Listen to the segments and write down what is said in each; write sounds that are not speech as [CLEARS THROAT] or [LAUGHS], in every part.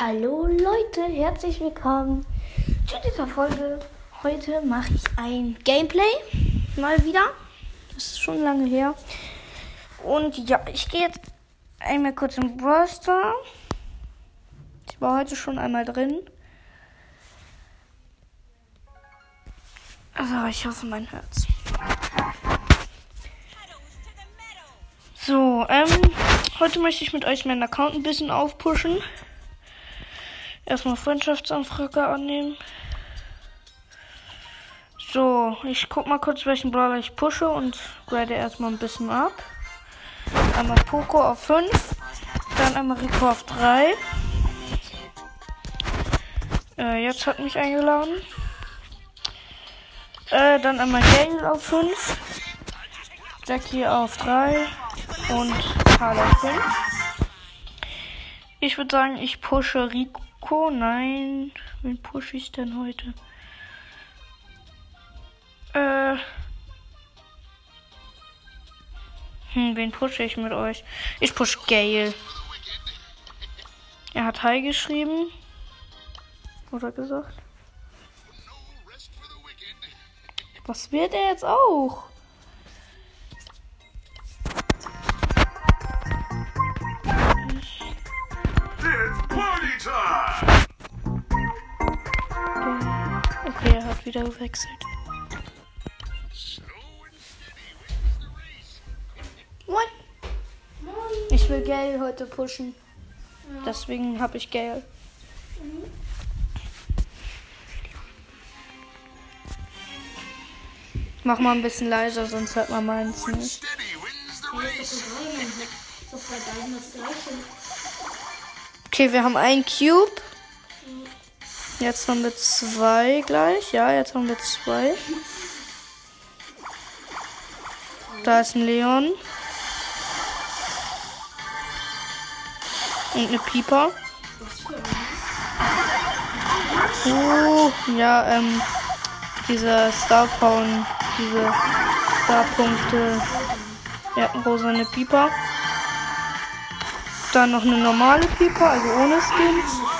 Hallo Leute, herzlich willkommen zu dieser Folge. Heute mache ich ein Gameplay. Mal wieder. Das ist schon lange her. Und ja, ich gehe jetzt einmal kurz im Brawl. Ich war heute schon einmal drin. Also, ich hoffe, mein Herz. So, ähm, heute möchte ich mit euch meinen Account ein bisschen aufpushen. Erstmal Freundschaftsanfrage annehmen. So, ich guck mal kurz, welchen Brawler ich pushe und grade erstmal ein bisschen ab. Einmal Poco auf 5, dann einmal Rico auf 3. Äh, jetzt hat mich eingeladen. Äh, dann einmal Gale auf 5, Jackie auf 3 und Karl auf 5. Ich würde sagen, ich pushe Rico Poco? Nein. Wen pushe ich denn heute? Äh. Hm, wen pushe ich mit euch? Ich push Gale. Er hat Hi geschrieben. Oder gesagt. Was wird er jetzt auch? Okay, er hat wieder gewechselt. Moin. Ich will Gale heute pushen. Deswegen habe ich Gale. Mach mal ein bisschen leiser, sonst hört man meins nicht. Okay, wir haben einen Cube. Jetzt haben wir zwei gleich. Ja, jetzt haben wir zwei. Da ist ein Leon. Und eine Pieper. Uh, ja, ähm, diese Star Pound, diese Starpunkte. Ja, rosa eine Pieper. Dann noch eine normale Pieper, also ohne Skin.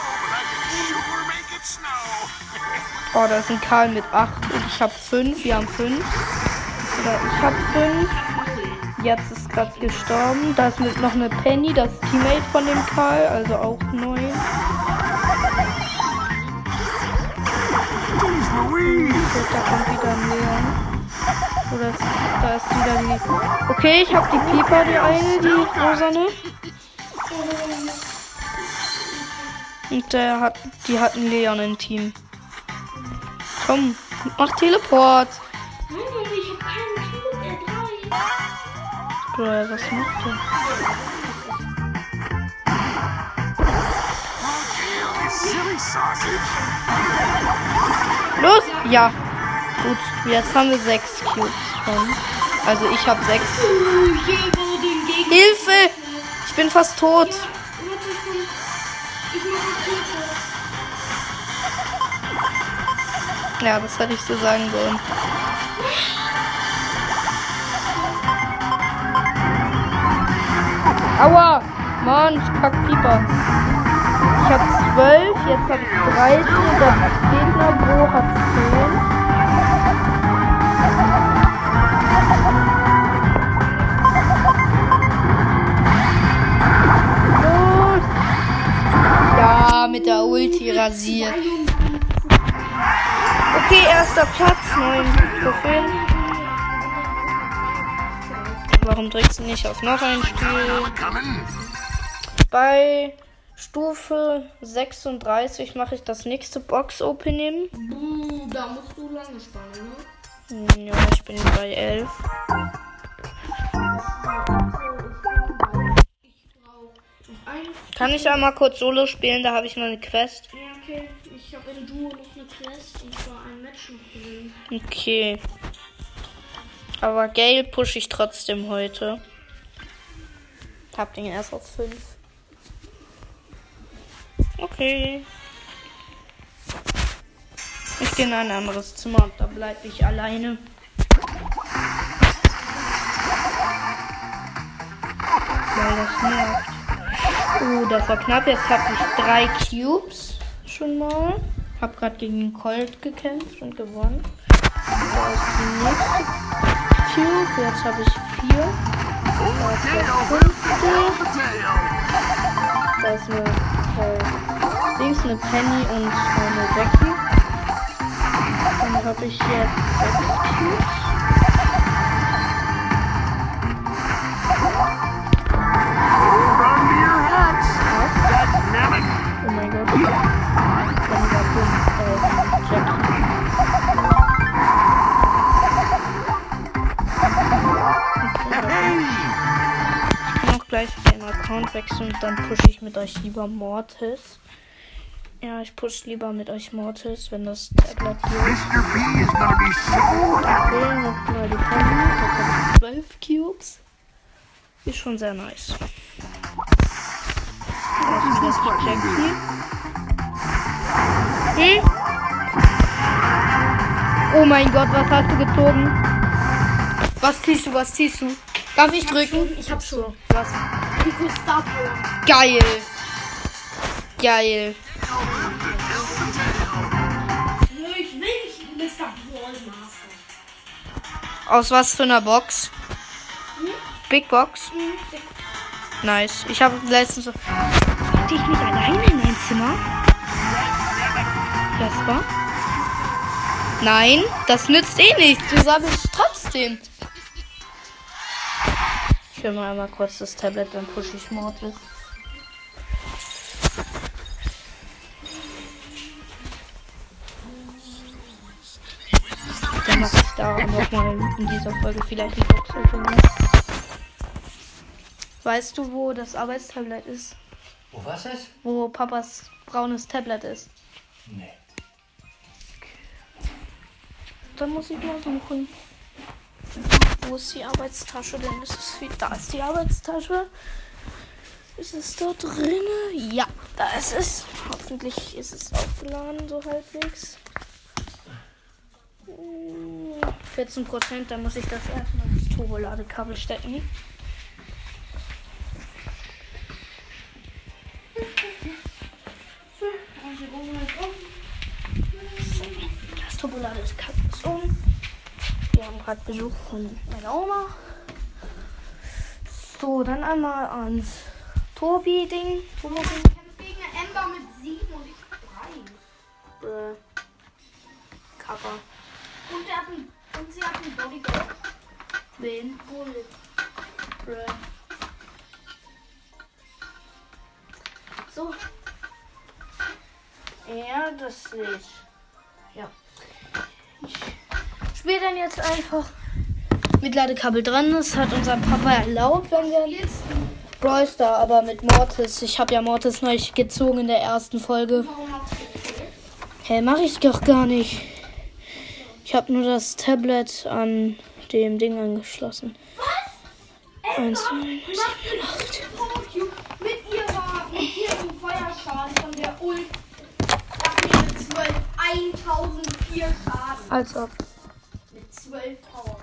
Oh, da ist ein Karl mit 8 und ich habe 5. Wir haben 5. Oder ich habe 5. Jetzt ist gerade gestorben. Da ist noch eine Penny, das Teammate von dem Karl, also auch 9. Da kommt wieder ein Leon. Oder ist, da ist wieder die. Okay, ich habe die Pieper, die eine, die rosane. Und der hat, die hat einen Leon im Team. Komm, mach Teleport. Nein, ich hab keinen er drei. Bro, was macht der? Los! Ja. Gut, jetzt haben wir sechs Cubes schon. Also ich habe sechs. Hilfe! Ich bin fast tot. Ich Ja, das hätte ich so sagen sollen. Aua! Mann, ich kack Pieper. Ich hab 12, jetzt hab ich 13 und der Gegner Bro hat 10. Los! Ja, mit der Ulti rasiert. Okay, erster Platz, 9 Trophäen. Warum drückst du nicht auf noch ein Spiel? Bei Stufe 36 mache ich das nächste Box-Opening. Da musst du lange spannen, ne? Ja, ich bin bei 11. Ich brauch noch ein. Kann ich einmal kurz Solo spielen? Da habe ich noch eine Quest. Ja, okay. Ich habe in Duo noch eine Quest und zwar ein Match noch gewinnen. Okay. Aber Gale pushe ich trotzdem heute. Hab den erst auf 5. Okay. Ich gehe in ein anderes Zimmer und da bleibe ich alleine. Weil das nervt. Oh, das war knapp. Jetzt habe ich drei Cubes schon mal. Hab gerade gegen den Colt gekämpft und gewonnen. Da ist die nächste Cube. Jetzt habe ich vier. Da ist der fünfte. Da ist eine, äh, links eine Penny und eine Becky. Dann habe ich jetzt sechs Cubes. Oh mein Gott. Gleich den Account wechseln und dann pushe ich mit euch lieber Mortis. Ja, ich push lieber mit euch Mortis, wenn das Tablet hier ist. Mr. B is gonna be so. Okay, die Penny. Jetzt habe ich 12 Cubes. Ist schon sehr nice. Da ist wieder die Jackie. Hm? Oh mein Gott, was hast du gezogen? Was ziehst du, was ziehst du? Darf ich drücken? Ich hab schon. Was? Geil. Geil. Ich will nicht Mr. Brawl Master. Aus was für einer Box? Big Box? Nice. Ich habe letztens so. Hatte ich mich alleine in ein Zimmer? Jasper? Nein, das nützt eh nichts. Du sammelst trotzdem. Ich will mal einmal kurz das Tablet, dann pushe ich Mortis. Dann mache ich da nochmal in dieser Folge vielleicht die Box. Weißt du, wo das Arbeitstablet ist? Wo was ist? Wo Papas braunes Tablet ist? Nee. Dann muss ich mal suchen. Wo ist die Arbeitstasche denn? Ist es wie, da ist die Arbeitstasche. Ist es da drin? Ja, da ist es. Hoffentlich ist es aufgeladen, so halbwegs. Hm, 14 Prozent, dann muss ich das erstmal ins Turboladekabel stecken. Das Turboladekabel ist um. Haben gerade Besuch von meiner Oma. So, dann einmal ans Tobi-Ding. Turbo-Ding. Einfach mit Ladekabel dran. Das hat unser Papa erlaubt, wenn wir jetzt Brawl aber mit Mortis. Ich habe ja Mortis neu gezogen in der ersten Folge. Hä, mache ich doch gar nicht. Ich habe nur das Tablet an dem Ding angeschlossen. Was? Eins, Ember neun, den Powercube mit ihrer, mit ihrem Feuerschaden von der Ult. Macht mir mit 12 1004 Schaden. Als ob. Mit 12 Power.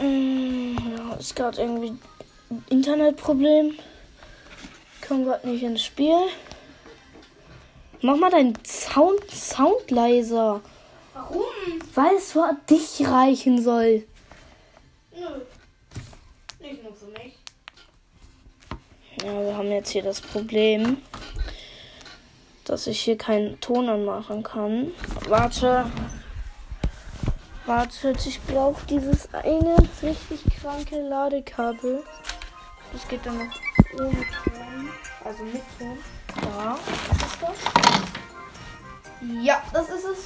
Mm, Ja, ist gerade irgendwie ein Internetproblem. Kommen gerade nicht ins Spiel. Mach mal deinen Sound, Sound leiser. Warum? Weil es für dich reichen soll. Nö. Nicht nur für mich. Ja, wir haben jetzt hier das Problem, dass ich hier keinen Ton anmachen kann. Warte. Wartet, ich brauche dieses eine richtig kranke Ladekabel. Das geht dann noch ohne Ton. Also mit Ton. Da, was ist das? Ja, das ist es.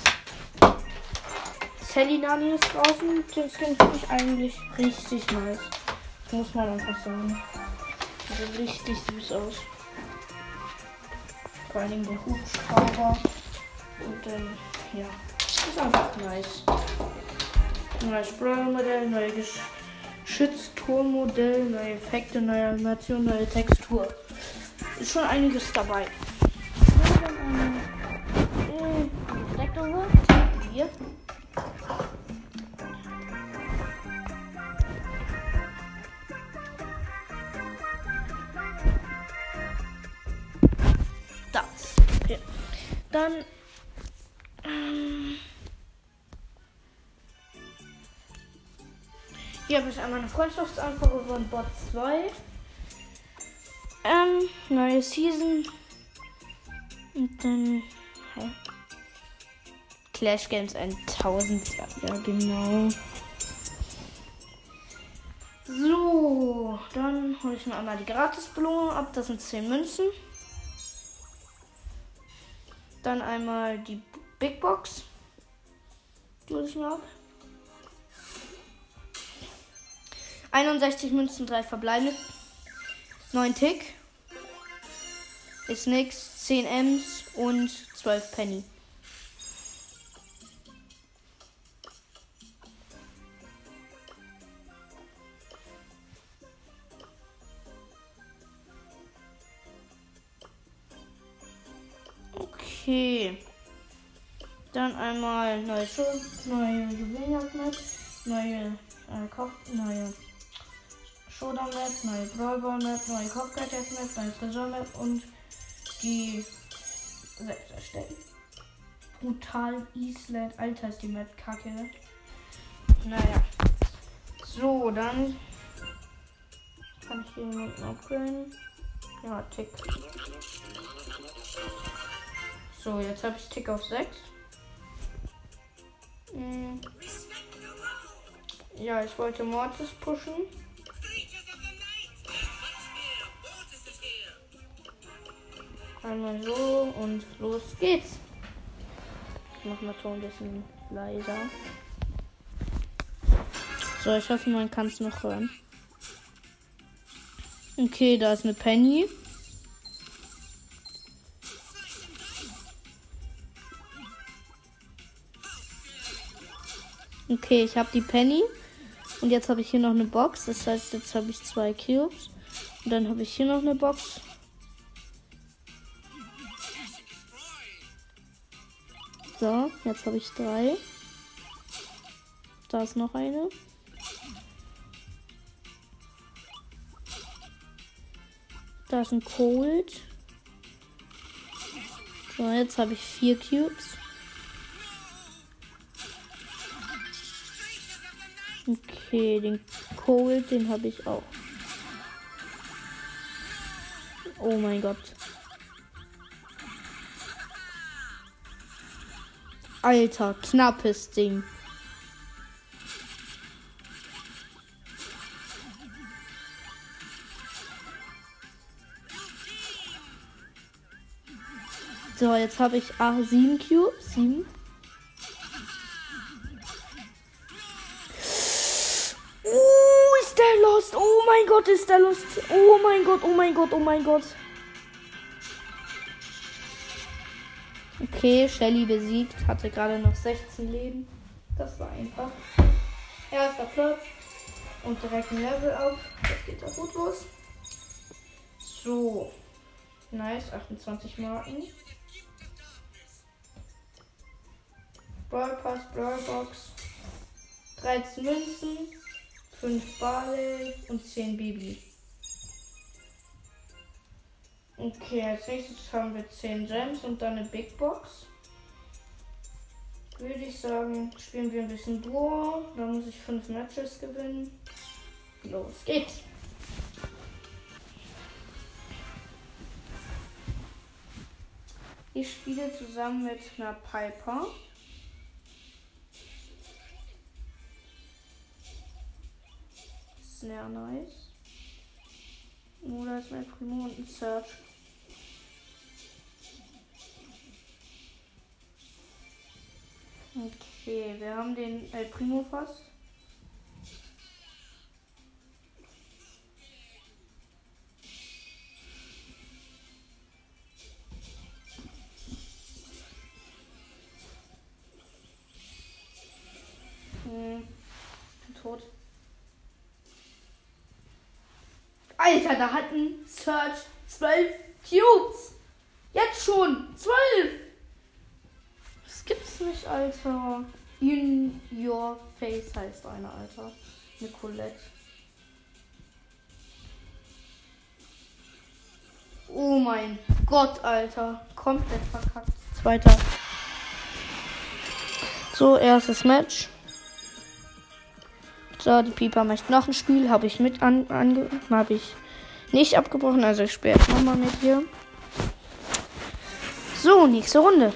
Sally Nani ist draußen. Den Skin finde ich eigentlich richtig nice. Muss man einfach sagen. Sieht richtig süß aus. Vor allem der Hubschrauber. Und dann, ja. Ist einfach nice. Neues Sprayer-Modell, neue Gesch Geschützturmmodell, neue Effekte, neue Animation, neue Textur. Ist schon einiges dabei. Eine, äh. Hier. Eine Freundschaftsanfrage von Bot 2. Ähm, neue Season. Und dann. Hä? Clash Games 1000. Ja, ja, genau. So, dann hole ich mir einmal die Gratisbelohnung ab. Das sind 10 Münzen. Dann einmal die Big Box. Die hole ich mir ab. 61 Münzen, 3 verbleibende. 9 Tick. Ist nix. 10 Ms und 12 Penny. Okay. Dann einmal neue Schuhe, neue Juwelenjagd-Map, neue, äh, Kopf, neue Showdown-Map, neue Brawlball-Map, neue Kopfgeldjagd-Map, neue Tresor-Map und die selbst erstellen. Brutal Island. Alter, ist die Map kacke. Naja. So, dann kann ich hier jemanden upgraden. Ja, Tick. So, jetzt habe ich Tick auf 6. Hm. Ja, ich wollte Mortis pushen. Einmal so und los geht's. Ich mach mal Ton ein bisschen leiser. So, ich hoffe, man kann es noch hören. Okay, da ist eine Penny. Okay, ich habe die Penny. Und jetzt habe ich hier noch eine Box. Das heißt, jetzt habe ich zwei Cubes. Und dann habe ich hier noch eine Box. So, jetzt habe ich drei. Da ist noch eine. Da ist ein Cold. So, jetzt habe ich vier Cubes. Okay, den Cold, den habe ich auch. Oh mein Gott. Alter, knappes Ding. So, jetzt habe ich ah, 7 Cubes. 7. Oh, ist der lost. Oh mein Gott, ist der lost. Oh mein Gott, oh mein Gott, oh mein Gott. Okay, Shelly besiegt. Hatte gerade noch 16 Leben. Das war einfach. Erster Platz. Und direkt ein Level up. Das geht auch gut los. So. Nice, 28 Marken. Brawl Pass, Brawl Box. 13 Münzen, 5 Barley und 10 Baby. Okay, als nächstes haben wir 10 Gems und dann eine Big Box. Würde ich sagen, spielen wir ein bisschen Duo. Da muss ich 5 Matches gewinnen. Los geht's. Ich spiele zusammen mit einer Piper. Sehr nice. Da ist mein Primo und ein Search. Okay, wir haben den El Primo fast. Hm, tot. Alter, da hat ein Search 12 Cubes. Jetzt schon 12. Das gibt's nicht, Alter. In your face heißt einer, Alter. Nicolette. Oh mein Gott, Alter. Komplett verkackt. Zweiter. So, erstes Match. So, die Pieper möchte noch ein Spiel. Habe ich mit an, ange habe ich nicht abgebrochen. Also ich spiele jetzt nochmal mit hier. So, nächste Runde.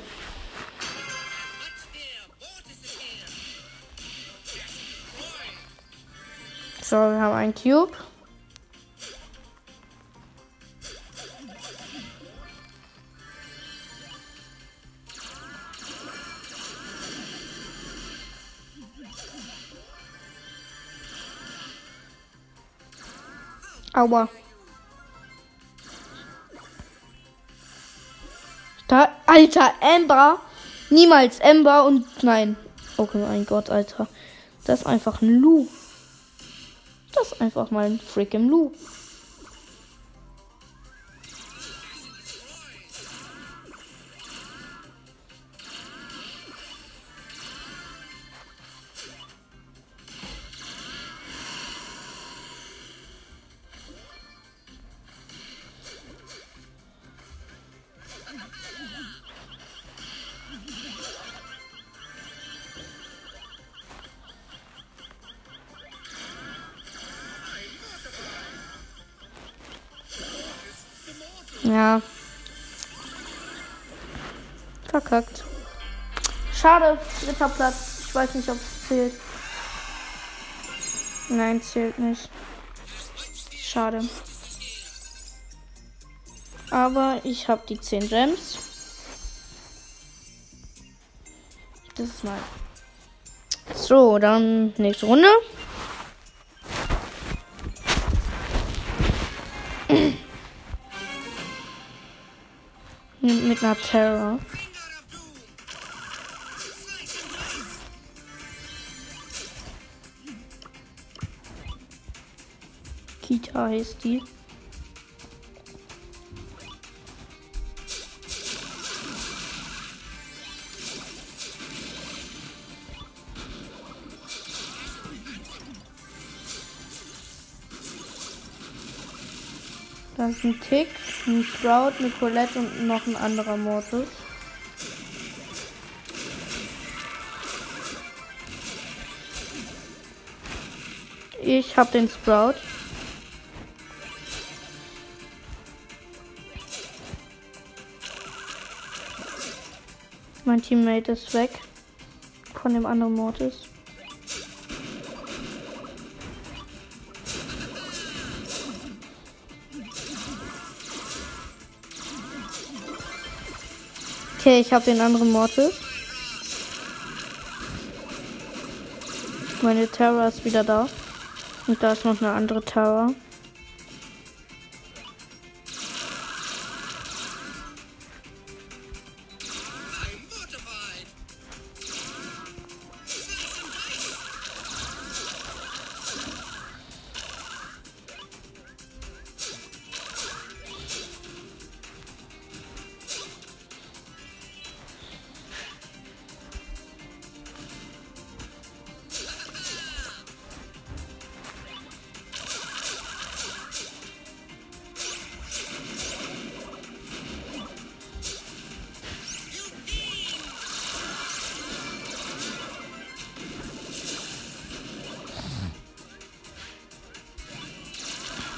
So, wir haben einen Cube. Aua. Da, Alter, Amber. Niemals Amber und nein. Okay, mein Gott, Alter. Das ist einfach ein Lu. Das einfach mal ein freaking Lu. Ja. Dritter Platz. Ich weiß nicht, ob es zählt. Nein, zählt nicht. Schade. Aber ich habe die 10 Gems. Das ist mal. So, dann nächste Runde. Mit einer Terror. Kita heißt die. Da ist ein Tick, ein Sprout, eine Colette und noch ein anderer Mortis. Ich hab den Sprout. Mein Teammate ist weg. Von dem anderen Mortis. Okay, ich habe den anderen Mortis. Meine Terror ist wieder da. Und da ist noch eine andere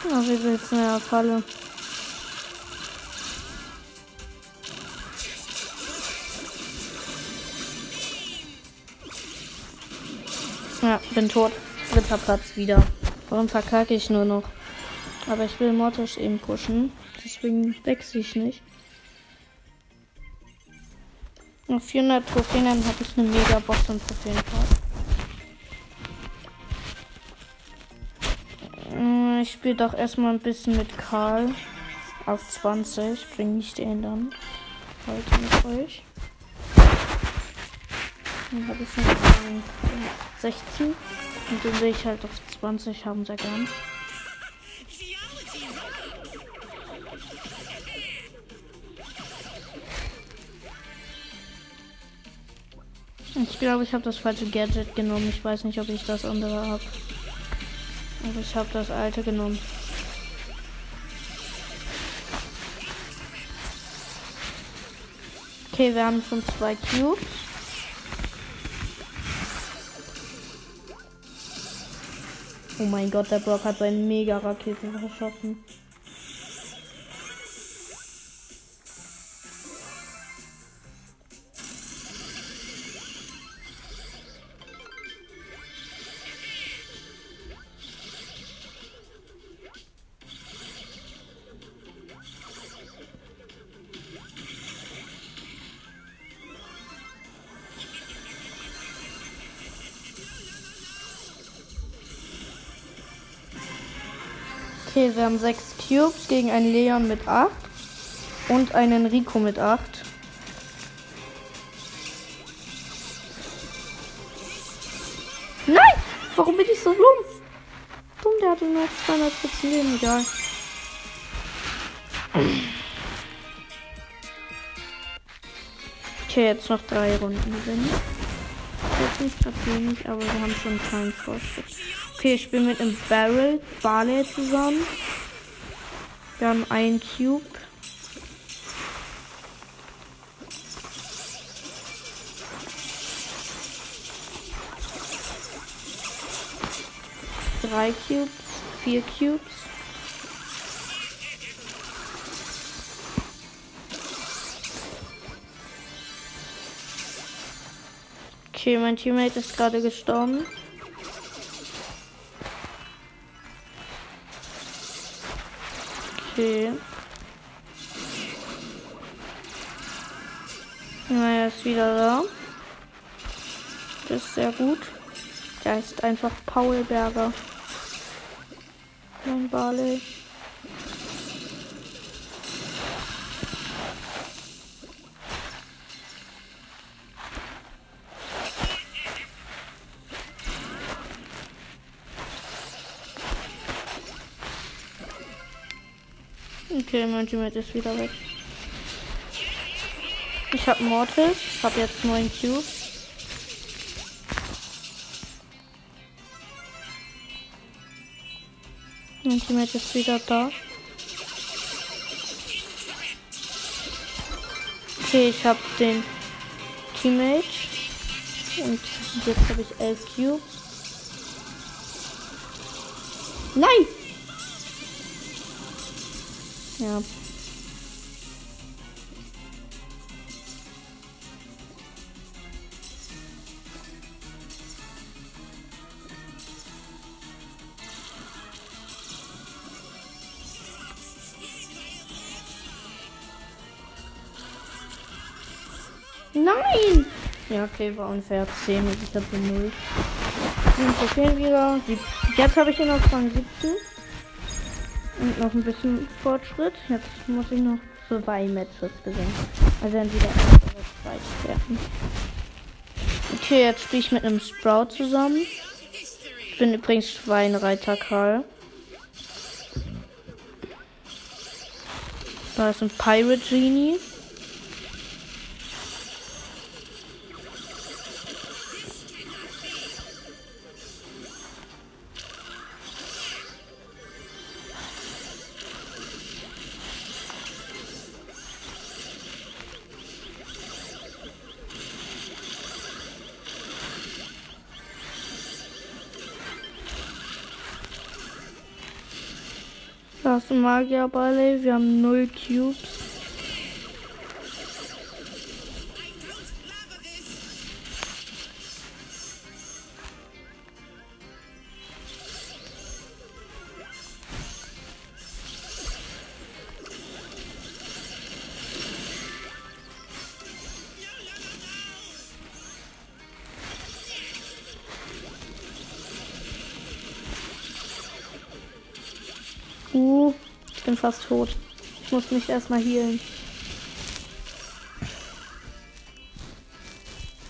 Terror. Oh, wir sitzen in Falle. Ja, bin tot. Dritter Platz wieder. Warum verkacke ich nur noch? Aber ich will Mortis eben pushen. Deswegen wechsle ich nicht. Noch 400 Trophäen, dann habe ich eine Mega-Box und Trophäencard. Spiele doch erstmal ein bisschen mit Karl. Auf 20 bringe ich den dann heute mit euch. Dann habe ich schon einen 16. Und den will ich halt auf 20 haben, sehr gern. Ich glaube, ich habe das falsche Gadget genommen. Ich weiß nicht, ob ich das andere habe. Also ich habe das alte genommen. Okay, wir haben schon zwei Cubes. Oh mein Gott, der Brock hat seinen Mega-Raketen verschossen. Okay, wir haben sechs Cubes gegen einen Leon mit 8 und einen Rico mit 8. Nein! Warum bin ich so dumm? Dumm, der hatte nur 214 Leben, egal. Okay, jetzt noch drei Runden gewinnen. Jetzt nicht gerade wenig, aber wir haben schon einen kleinen Fortschritt. Okay, ich spiele mit einem Barrel, Barley zusammen. Wir haben einen Cube. Drei Cubes, vier Cubes. Okay, mein Teammate ist gerade gestorben. Okay. Na, er ist wieder da. Das ist sehr gut. Der ist einfach Paul Berger. Mein Barley. Okay, mein Teammate ist wieder weg. Ich hab Mortis, hab jetzt neun Cubes. Mein Teammate ist wieder da. Okay, ich hab den Teammate. Und jetzt habe ich elf Cubes. Nein! Ja. Nein! Ja, okay, war unfair. 10 und ich hatte 0. Sieben Trophäen wieder. Jetzt habe ich ihn auf Rang 17. Und noch ein bisschen Fortschritt. Jetzt muss ich noch zwei Matches gewinnen. Also entweder erst oder zweit werden. Okay, jetzt spiele ich mit einem Sprout zusammen. Ich bin übrigens Schweinreiter Karl. Da ist ein Pirate Genie. Da ist ein Magierball. Wir haben null Cubes. Uh, bin fast tot. Ich muss mich erstmal healen.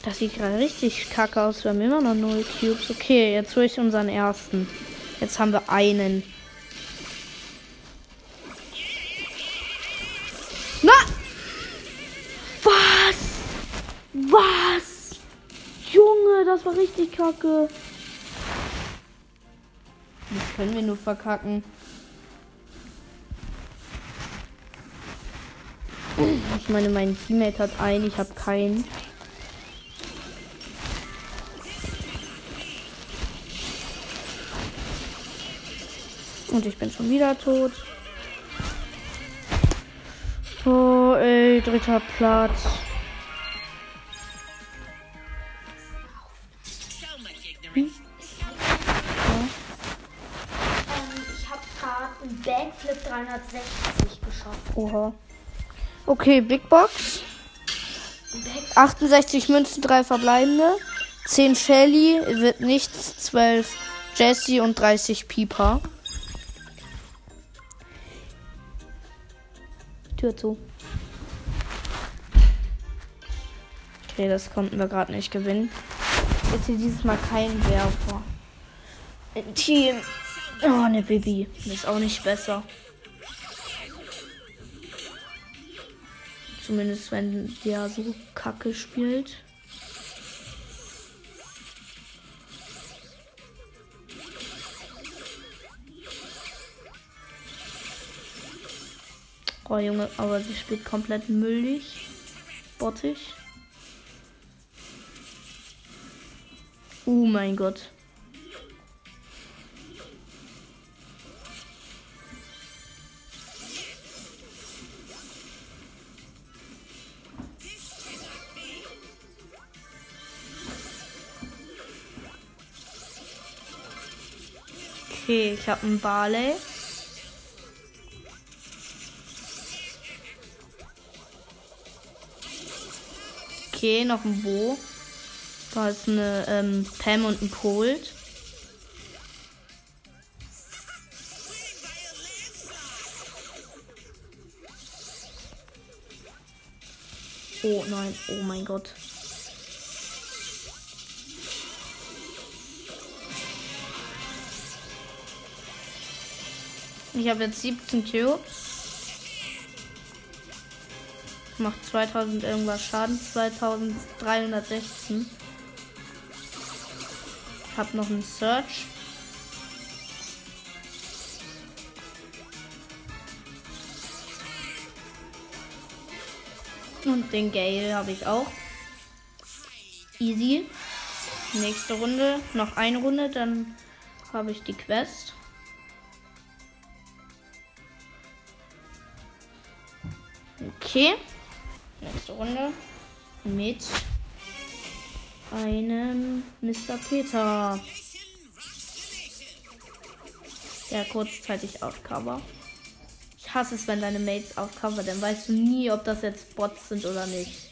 Das sieht gerade richtig kacke aus. Wir haben immer noch null Cubes. Okay, jetzt hole ich unseren ersten. Jetzt haben wir einen. Na! Was? Was? Junge, das war richtig kacke. Das können wir nur verkacken. Ich meine, mein Teammate hat einen, ich habe keinen. Und ich bin schon wieder tot. Oh, ey, dritter Platz. Ähm, ich habe gerade einen Backflip 360 geschafft. Oha. Okay, Big Box. 68 Münzen, 3 verbleibende. 10 Shelly, wird nichts. 12 Jesse und 30 Pieper. Tür zu. Okay, das konnten wir gerade nicht gewinnen. Jetzt hier dieses Mal kein Werfer. Team. Oh, eine Baby. Ist auch nicht besser. Zumindest wenn der so kacke spielt. Oh Junge, aber sie spielt komplett müllig. Bottig. Oh mein Gott. Okay, ich habe einen Barley. Okay, noch ein Bo. Da ist eine ähm, Pam und ein Colt. Oh nein, oh mein Gott. Ich habe jetzt 17 Cubes. Macht 2000 irgendwas Schaden. 2316. Hab noch einen Search. Und den Gale habe ich auch. Easy. Nächste Runde. Noch eine Runde, dann habe ich die Quest. Okay. Nächste Runde. Mit einem Mr. Peter. Der kurzzeitig auf Cover. Ich hasse es, wenn deine Mates auf Cover, dann weißt du nie, ob das jetzt Bots sind oder nicht.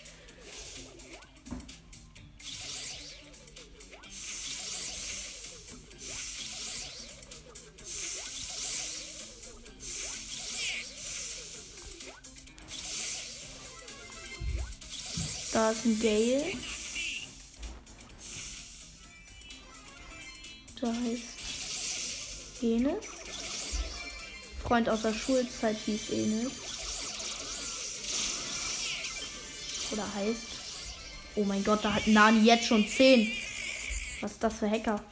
Da ist ein Gale. Da heißt Enes. Freund aus der Schulzeit hieß Enes. Oder heißt. Oh mein Gott, da hat Nani jetzt schon 10. Was ist das für Hacker?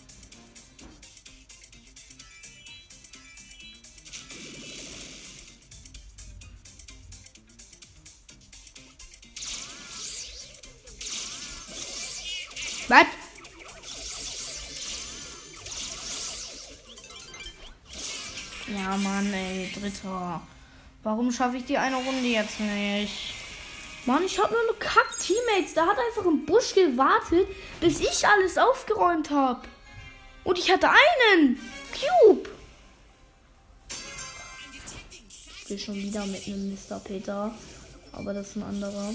Dritter. Warum schaffe ich die eine Runde jetzt nicht? Mann, ich habe nur eine Kack-Teammates. Da hat einfach im Busch gewartet, bis ich alles aufgeräumt habe. Und ich hatte einen Cube. Ich will schon wieder mit einem Mr. Peter. Aber das ist ein anderer.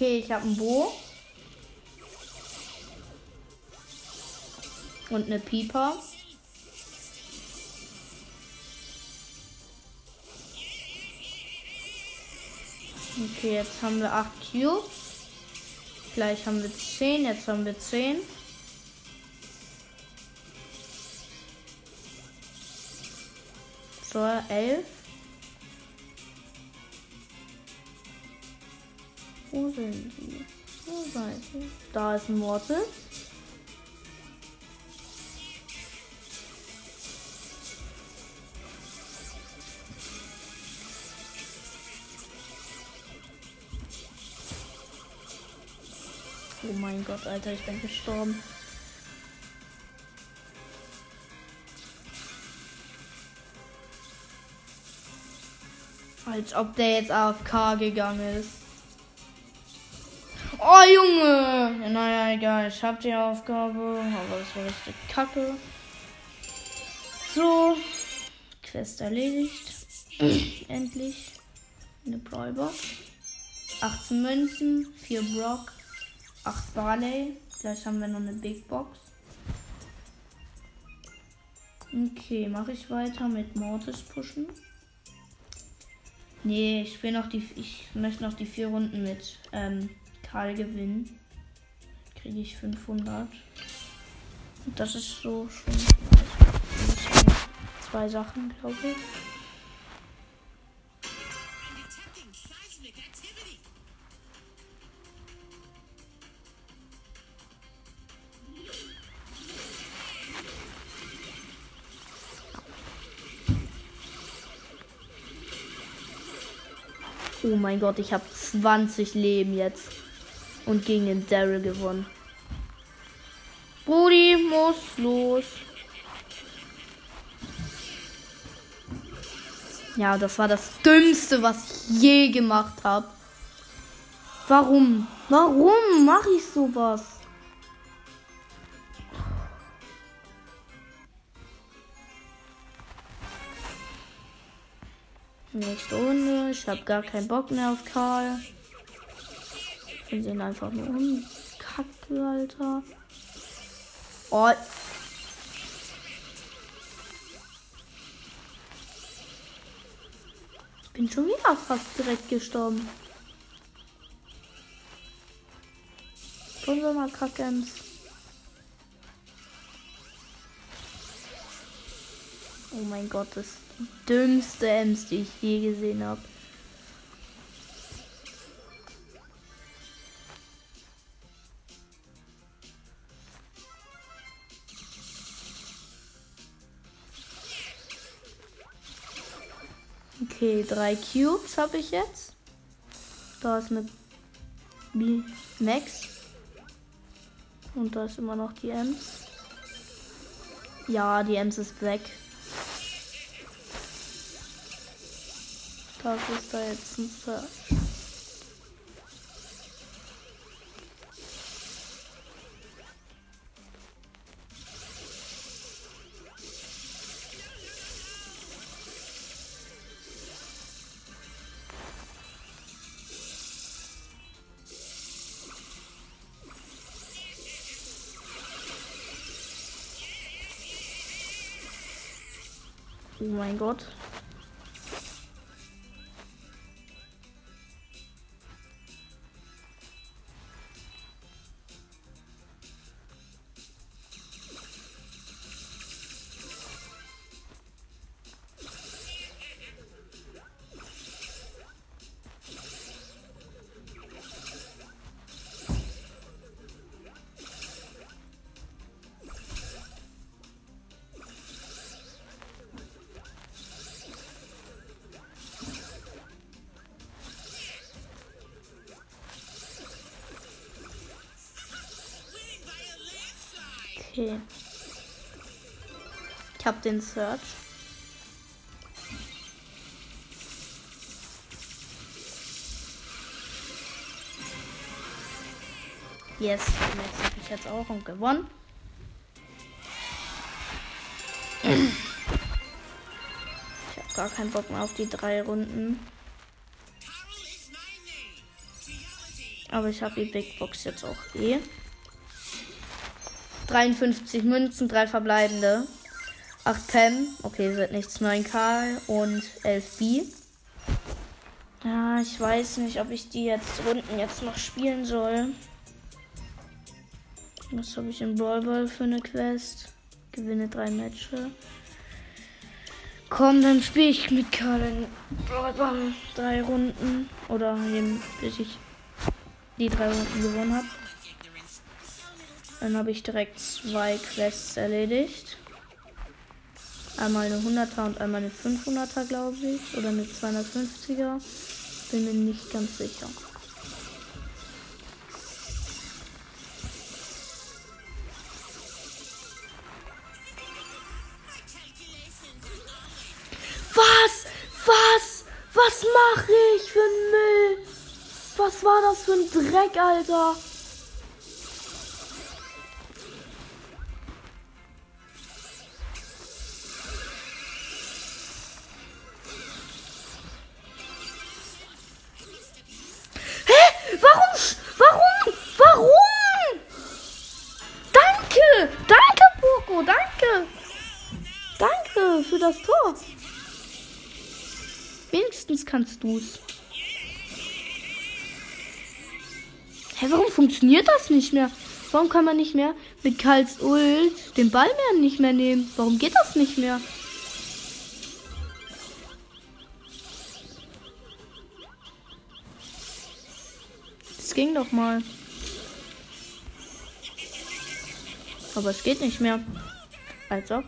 Okay, ich habe ein Bo. Und eine Pieper. Okay, jetzt haben wir 8 Cubes. Gleich haben wir 10, jetzt haben wir 10. So, 11. Wo sind die? Wo seid ihr? Da ist ein Mortis. Oh mein Gott, Alter, ich bin gestorben. Als ob der jetzt AFK gegangen ist. Junge! Ja, naja, egal. Ich hab die Aufgabe, aber das war richtig kacke. So. Quest erledigt. [CLEARS THROAT] Endlich. Eine Brawlbox. 18 Münzen, 4 Brock, 8 Barley. Gleich haben wir noch eine Big Box. Okay, mache ich weiter mit Mortis pushen. Nee, ich will noch die. Ich möchte noch die vier Runden mit ähm, Karl gewinnen. Kriege ich 500. Und das ist so schon. Zwei Sachen, glaube ich. Oh mein Gott, ich habe 20 Leben jetzt. Und gegen den Daryl gewonnen. Brudi muss los. Ja, das war das Dümmste, was ich je gemacht habe. Warum? Warum mache ich sowas? Nächste Runde. Ich habe gar keinen Bock mehr auf Karl. Wir sehen einfach nur um. Kacke, Alter. Oh. Ich bin schon wieder fast direkt gestorben. Kommen wir mal Kackens. Oh mein Gott, das ist die dümmste Ems, die ich je gesehen habe. Drei Cubes habe ich jetzt. Da ist eine B Max. Und da ist immer noch die Ems. Ja, die Ems ist weg. Das ist da jetzt ein Search. Oh mein Gott. Okay. Ich hab den Search. Yes, Max habe ich jetzt auch und gewonnen. Ich habe gar keinen Bock mehr auf die drei Runden. Aber ich habe die Big Box jetzt auch eh. 53 Münzen, 3 verbleibende. 8 Pam, okay, wird nichts. 9 Karl und 11 B. Ja, ich weiß nicht, ob ich die jetzt Runden jetzt noch spielen soll. Was habe ich in Brawl Ball für eine Quest? Gewinne drei Matches. Komm, dann spiele ich mit Karl in Brawl Ball drei Runden. Oder eben, bis ich die drei Runden gewonnen habe. Dann habe ich direkt zwei Quests erledigt. Einmal eine 100er und einmal eine 500er, glaube ich. Oder eine 250er. Bin mir nicht ganz sicher. Was? Was? Was mache ich für einen Müll? Was war das für ein Dreck, Alter? Du's. Hä, warum funktioniert das nicht mehr? Warum kann man nicht mehr mit Karls Ult den Ball mehr nicht mehr nehmen? Warum geht das nicht mehr? Das ging doch mal. Aber es geht nicht mehr. Als ob.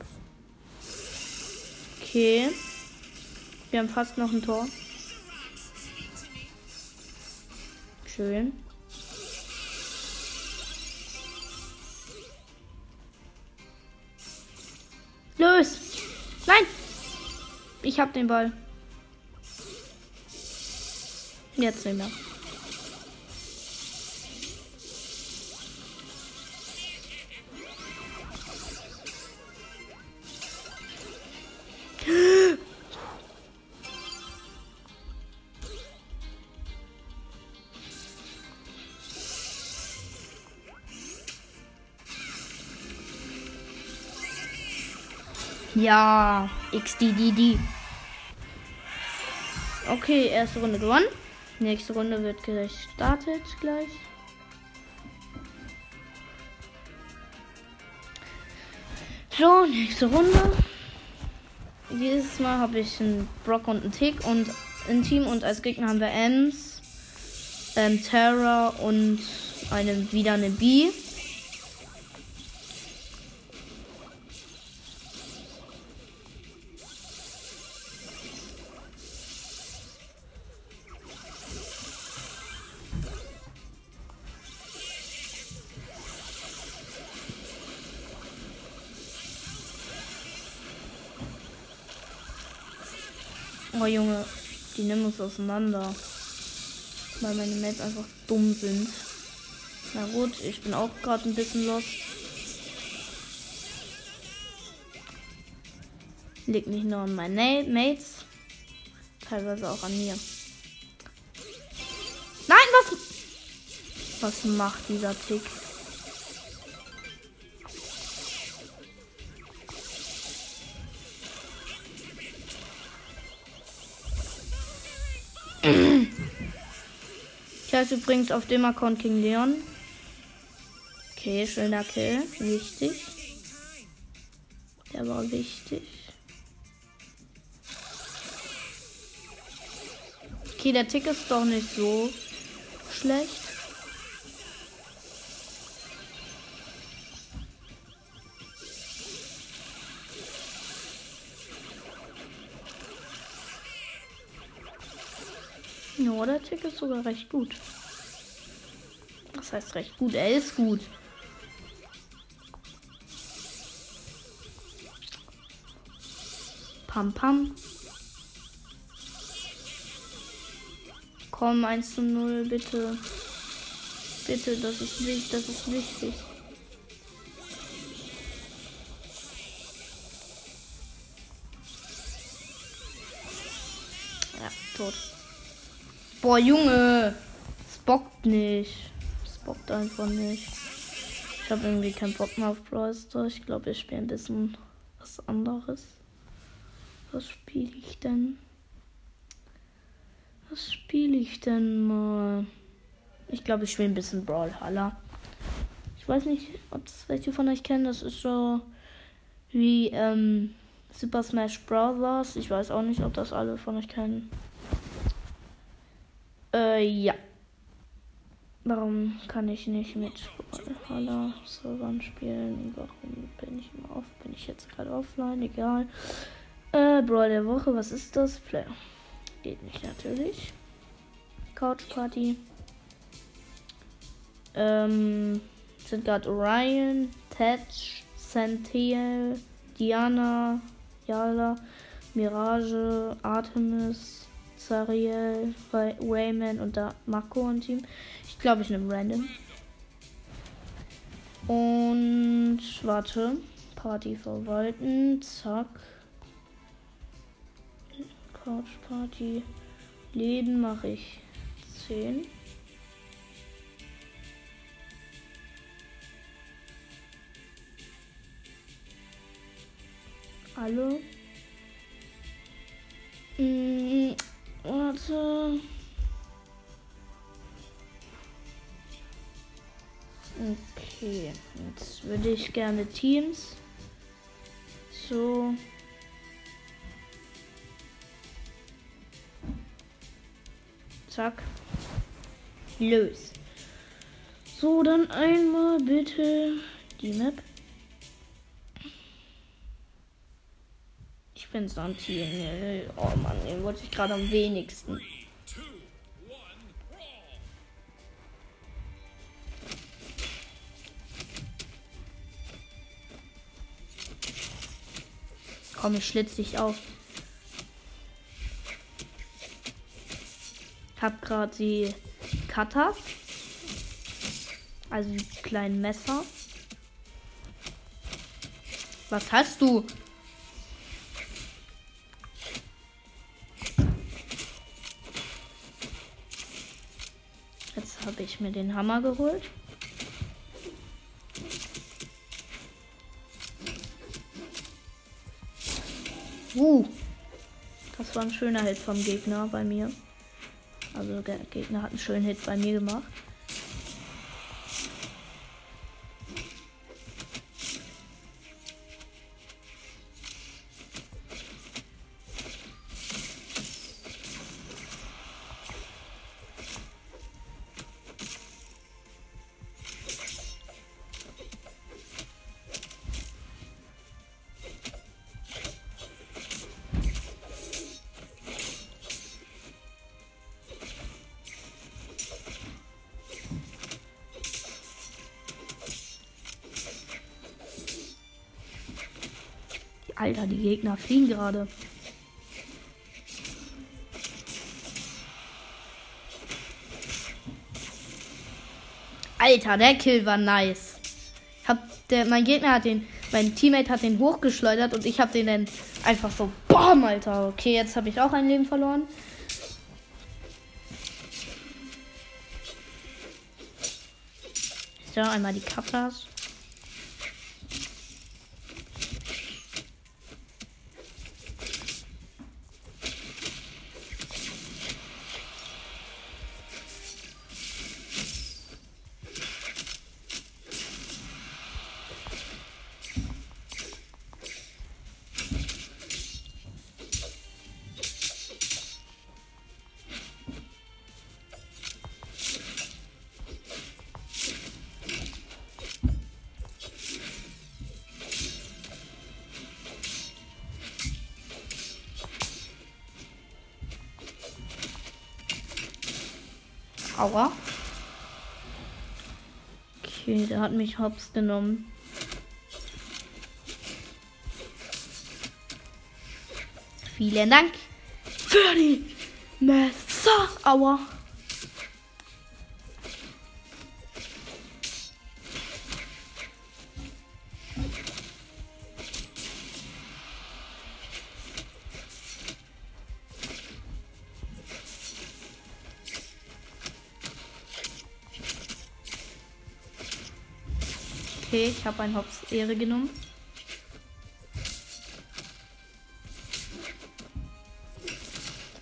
Okay. Wir haben fast noch ein Tor. Schön. Los! Nein! Ich hab den Ball. Jetzt nicht mehr. Ja, XDDD. Okay, erste Runde gewonnen. Nächste Runde wird gestartet gleich. So, nächste Runde. Dieses Mal habe ich einen Brock und einen Tick und ein Team und als Gegner haben wir Ems, ähm, Terra und eine, wieder eine B. nehmen uns auseinander. Weil meine Mates einfach dumm sind. Na gut, ich bin auch gerade ein bisschen lost. Liegt nicht nur an meinen Mates, teilweise auch an mir. Nein, was? Was macht dieser Tick? Ich heiße übrigens auf dem Account King Leon. Okay, schöner Kill. Wichtig. Der war wichtig. Okay, der Tick ist doch nicht so schlecht. Ja, der Tick ist sogar recht gut. Das heißt recht gut, er ist gut. Pam pam. Komm, 1 zu 0, bitte. Bitte, das ist wichtig, das ist wichtig. Ja, tot. Boah, Junge. Es bockt nicht. Es bockt einfach nicht. Ich habe irgendwie keinen Bock mehr auf Brawl. Ich glaube, ich spiele ein bisschen was anderes. Was spiele ich denn? Was spiele ich denn mal? Ich glaube, ich spiele ein bisschen Brawlhalla. Ich weiß nicht, ob das welche von euch kennen. Das ist so wie ähm, Super Smash Bros. Ich weiß auch nicht, ob das alle von euch kennen. Äh, ja. Warum kann ich nicht mit Valhalla Servern spielen? Warum bin ich immer off? Bin ich jetzt gerade offline? Egal. Äh, Brawl der Woche, was ist das? Player. Geht nicht natürlich. Couch Party. Ähm, sind gerade Orion, Tetch, Santiel, Diana, Yala, Mirage, Artemis, Zariel, Ray Rayman und da Marco und Team. Ich glaube, ich nehme Random. Und warte. Party verwalten. Zack. Couch Party. Leben mache ich 10. Alle. Mm, warte. Okay, jetzt würde ich gerne Teams. So. Zack. Los. So, dann einmal bitte die Map. Bin Santiel. Oh Mann, den wollte ich gerade am wenigsten. Komm, ich schlitz dich auf. Hab gerade die Cutter. Also die kleinen Messer. Was hast du? Mir den Hammer geholt. Uh, das war ein schöner Hit vom Gegner bei mir. Also der Gegner hat einen schönen Hit bei mir gemacht. Die Gegner fliegen gerade. Alter, der Kill war nice. Hab der, mein Gegner hat den, mein Teammate hat den hochgeschleudert und ich hab den dann einfach so, BOM, Alter. Okay, jetzt habe ich auch ein Leben verloren. So, einmal die Kappas. Hat mich hops genommen. Vielen Dank für die Messer. Aua. Ich habe ein Hops Ehre genommen.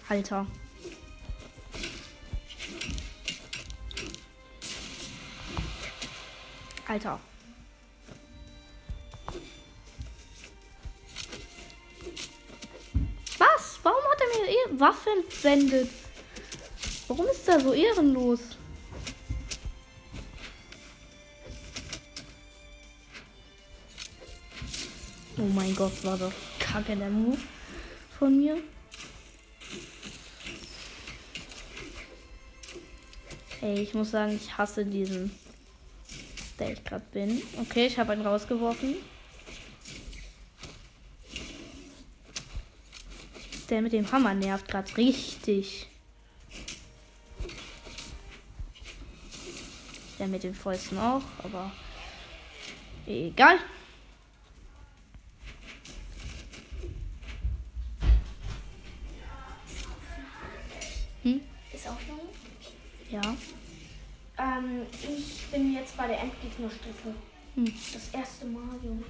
Halter. Alter. Was? Warum hat er mir Waffen entwendet? Warum ist er so ehrenlos? Oh mein Gott, war das kacke der Move von mir. Ey, ich muss sagen, ich hasse diesen, der ich gerade bin. Okay, ich habe einen rausgeworfen. Der mit dem Hammer nervt gerade richtig. Der mit den Fäusten auch, aber egal. Hm? Ist Aufnahme? Ja. Ähm, ich bin jetzt bei der Endgegnerstrecke. Hm. Das erste Mal, Junge.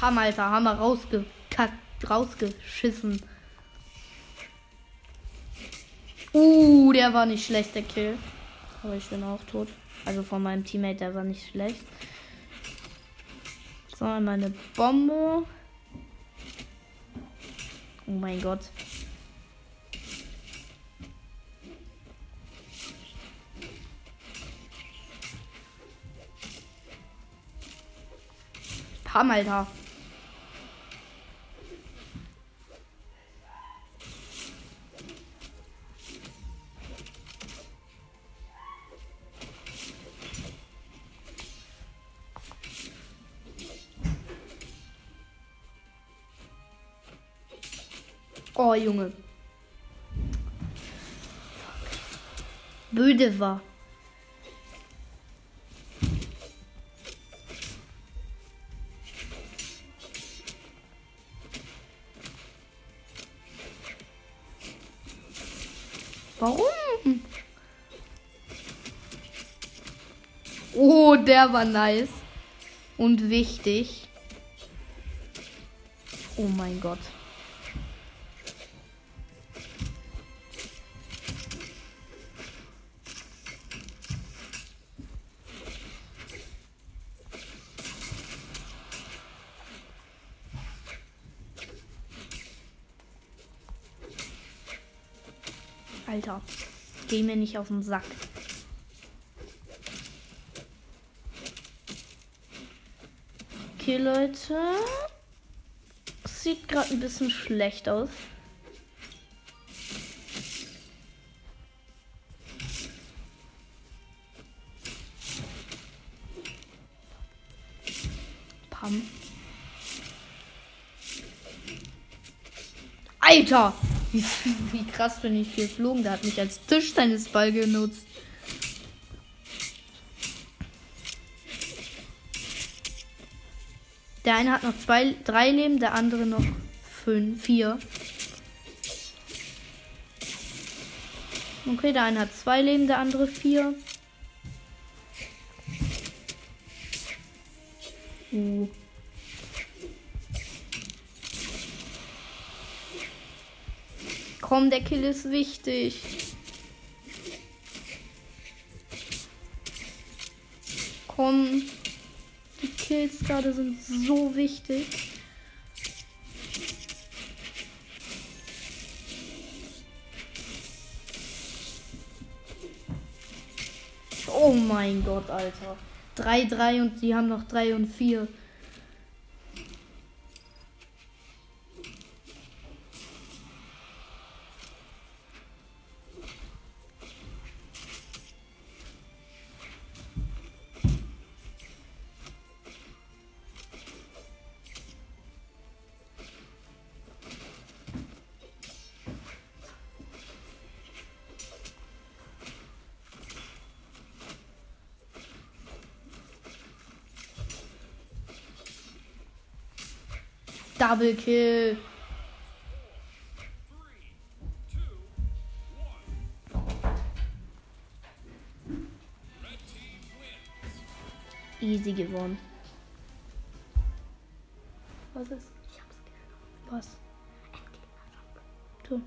Hammer, Alter, Hammer rausgekackt, rausgeschissen. Uh, der war nicht schlecht, der Kill. Aber ich bin auch tot. Also von meinem Teammate, der war nicht schlecht. So, meine Bombe. Oh mein Gott. Pam, Alter. Oh, Junge. Böde war. Warum? Oh, der war nice. Und wichtig. Oh mein Gott. Geh mir nicht auf den Sack. Okay, Leute. Sieht gerade ein bisschen schlecht aus. Pam. Alter! Wie, [LAUGHS] wie krass bin ich geflogen. Der hat mich als Tischtennisball genutzt. Der eine hat noch zwei, drei Leben, der andere noch fünf, vier. Okay, der eine hat zwei Leben, der andere vier. Uh. Komm, der Kill ist wichtig. Komm. Die Kills gerade sind so wichtig. Oh mein Gott, Alter. 3-3 und die haben noch 3 und 4. Double Kill. Easy gewonnen. Was ist? Ich hab's gehört. Was? Du.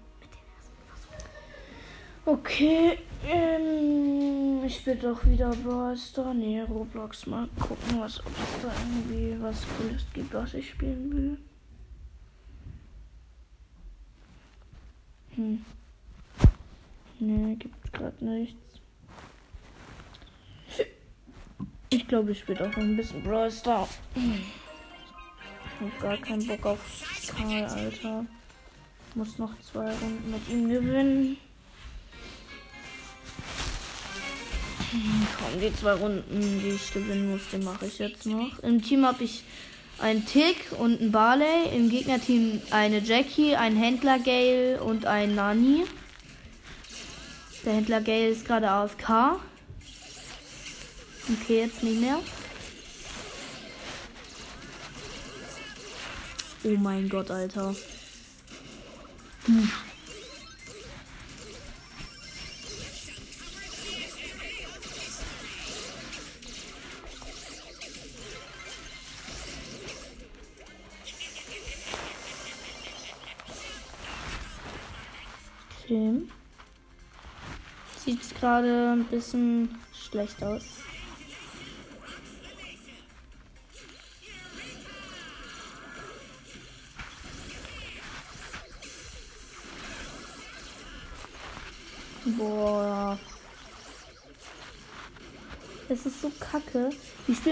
Okay, ähm, ich bin doch wieder Brawl Star. Nee, Roblox mal gucken, was, ob es da irgendwie was Cooles gibt, was ich spielen will. Hm. Nee, gibt's gerade nichts. Ich glaube, ich spiele auch noch ein bisschen Brawl Star. Ich hab gar keinen Bock auf Karl, Alter. Muss noch zwei Runden mit ihm gewinnen. Komm, die zwei Runden, die ich gewinnen muss, die mache ich jetzt noch. Im Team habe ich einen Tick und einen Barley. Im Gegnerteam eine Jackie, ein Händler Gale und ein Nani. Der Händler Gale ist gerade AFK. Okay, jetzt nicht mehr. Oh mein Gott, Alter. Hm. Okay. Sieht gerade ein bisschen schlecht aus.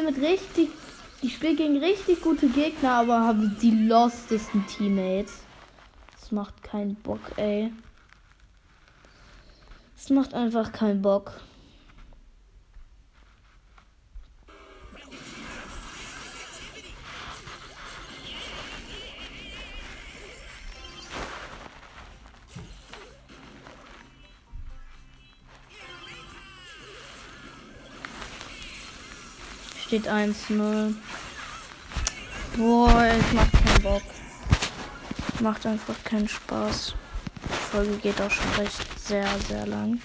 Mit richtig. Die spielen gegen richtig gute Gegner, aber haben die lostesten Teammates. Das macht keinen Bock, ey. Es macht einfach keinen Bock. Steht 1-0. Boah, es macht keinen Bock. Macht einfach keinen Spaß. Die Folge geht auch schon recht sehr, sehr lang.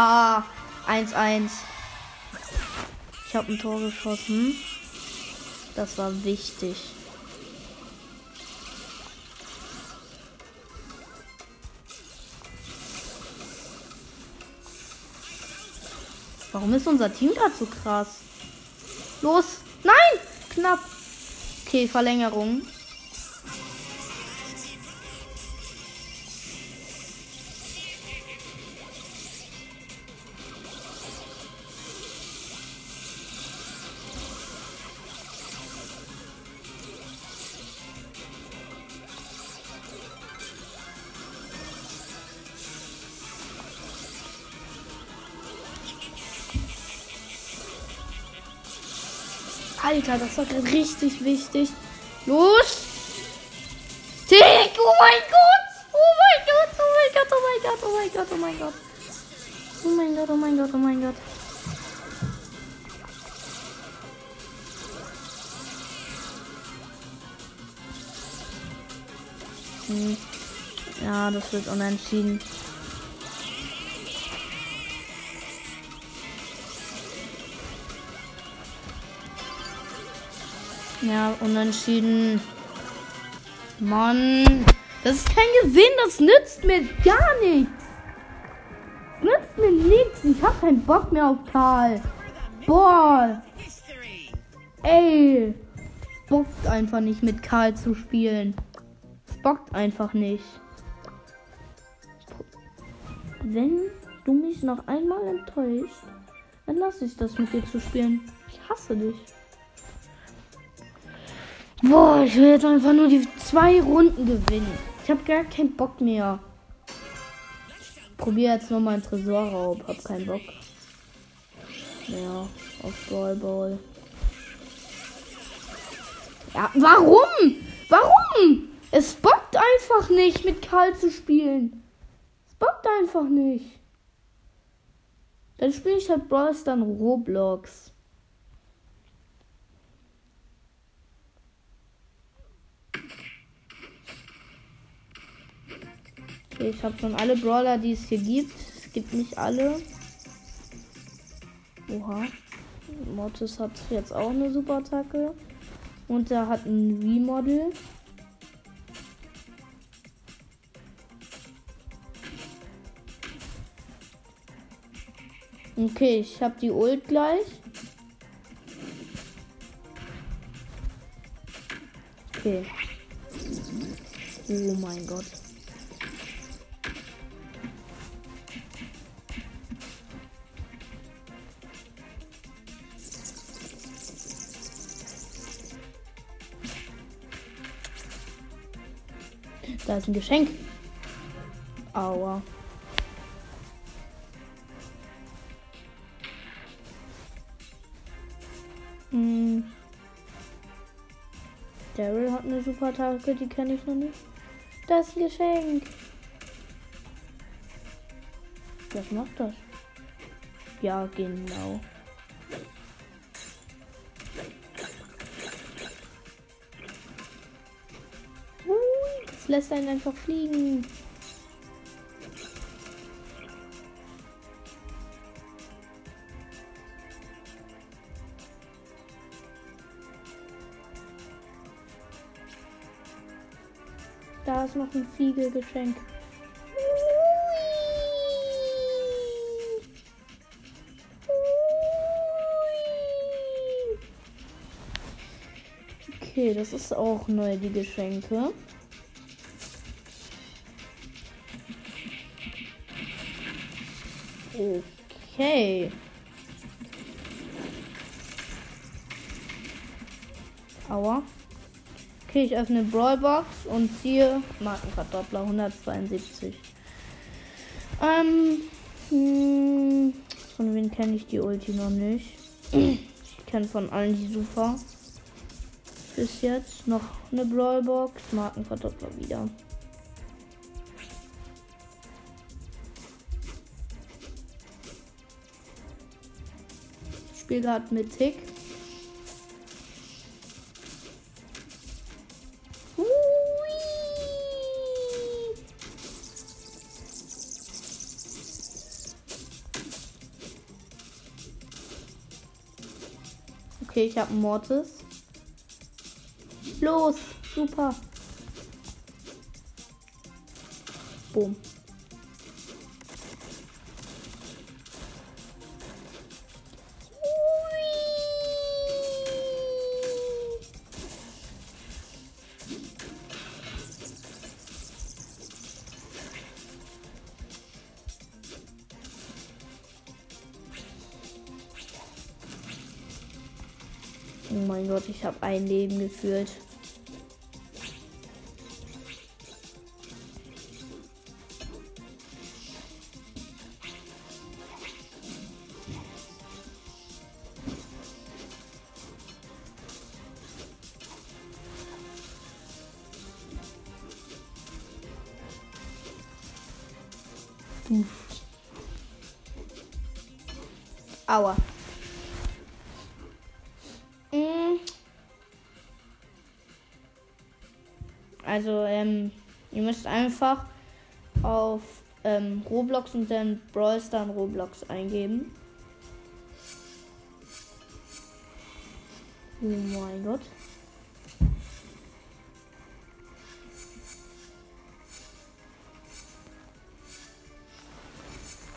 Ja, 1-1. Ich habe ein Tor geschossen. Das war wichtig. Warum ist unser Team gerade so krass? Los! Nein! Knapp. Okay, Verlängerung. Alter, das war gerade richtig wichtig. Los! Tick! Oh mein Gott! Oh mein Gott! Oh mein Gott! Oh mein Gott! Oh mein Gott! Oh mein Gott! Oh mein Gott! Oh mein Gott! Oh mein Gott! Hm. Ja, das wird unentschieden. Ja, unentschieden. Mann. Das ist kein Gewinn, das nützt mir gar nichts. Das nützt mir nichts. Ich hab keinen Bock mehr auf Karl. Boah. Ey. Bockt einfach nicht mit Karl zu spielen. Es bockt einfach nicht. Wenn du mich noch einmal enttäuscht, dann lasse ich das mit dir zu spielen. Ich hasse dich. Boah, ich will jetzt einfach nur die zwei Runden gewinnen. Ich habe gar keinen Bock mehr. Ich probiere jetzt nur meinen Tresorraub. Hab keinen Bock. Ja, auf Ball. Ja, warum? Warum? Es bockt einfach nicht, mit Karl zu spielen. Es bockt einfach nicht. Dann spiele ich halt Brawl dann Roblox. Ich habe schon alle Brawler, die es hier gibt. Es gibt nicht alle. Oha. Mortis hat jetzt auch eine super Attacke. Und er hat ein Remodel. Okay, ich habe die Ult gleich. Okay. Oh mein Gott. Da ist ein Geschenk. Aua. Hm. Daryl hat eine super Attacke, die kenne ich noch nicht. Das ist ein Geschenk. Was macht das? Ja, genau. Das lässt einen einfach fliegen. Da ist noch ein Fliegegeschenk. Okay, das ist auch neu, die Geschenke. Okay. Aua. Okay, ich öffne Brawlbox und ziehe Markenverdoppler 172. Ähm, hm, von wem kenne ich die Ulti noch nicht? Ich kenne von allen die super. Bis jetzt noch eine Brawlbox, Markenverdoppler wieder. Spiele gerade mit Tick. Okay, ich habe Mortis. Los, super. Boom. Ich habe ein Leben gefühlt. Uff. Also, ähm, ihr müsst einfach auf ähm, Roblox und dann Brawl Star in Roblox eingeben. Oh mein Gott.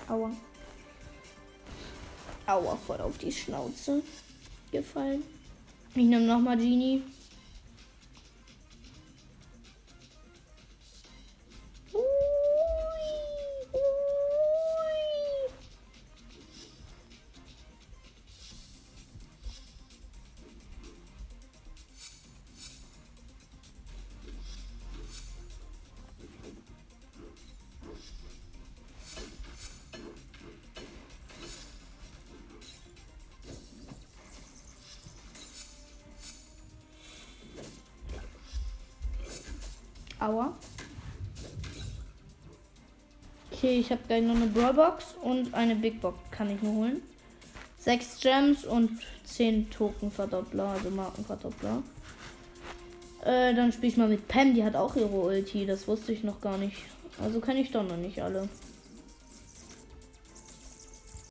Aua. Aua, voll auf die Schnauze gefallen. Ich nehme nochmal Genie. Ich habe gleich noch eine Brawlbox und eine Big Box kann ich mir holen. Sechs Gems und zehn Tokenverdoppler, also Markenverdoppler. Äh, dann spiele ich mal mit Pam, die hat auch ihre Ulti, das wusste ich noch gar nicht. Also kann ich doch noch nicht alle.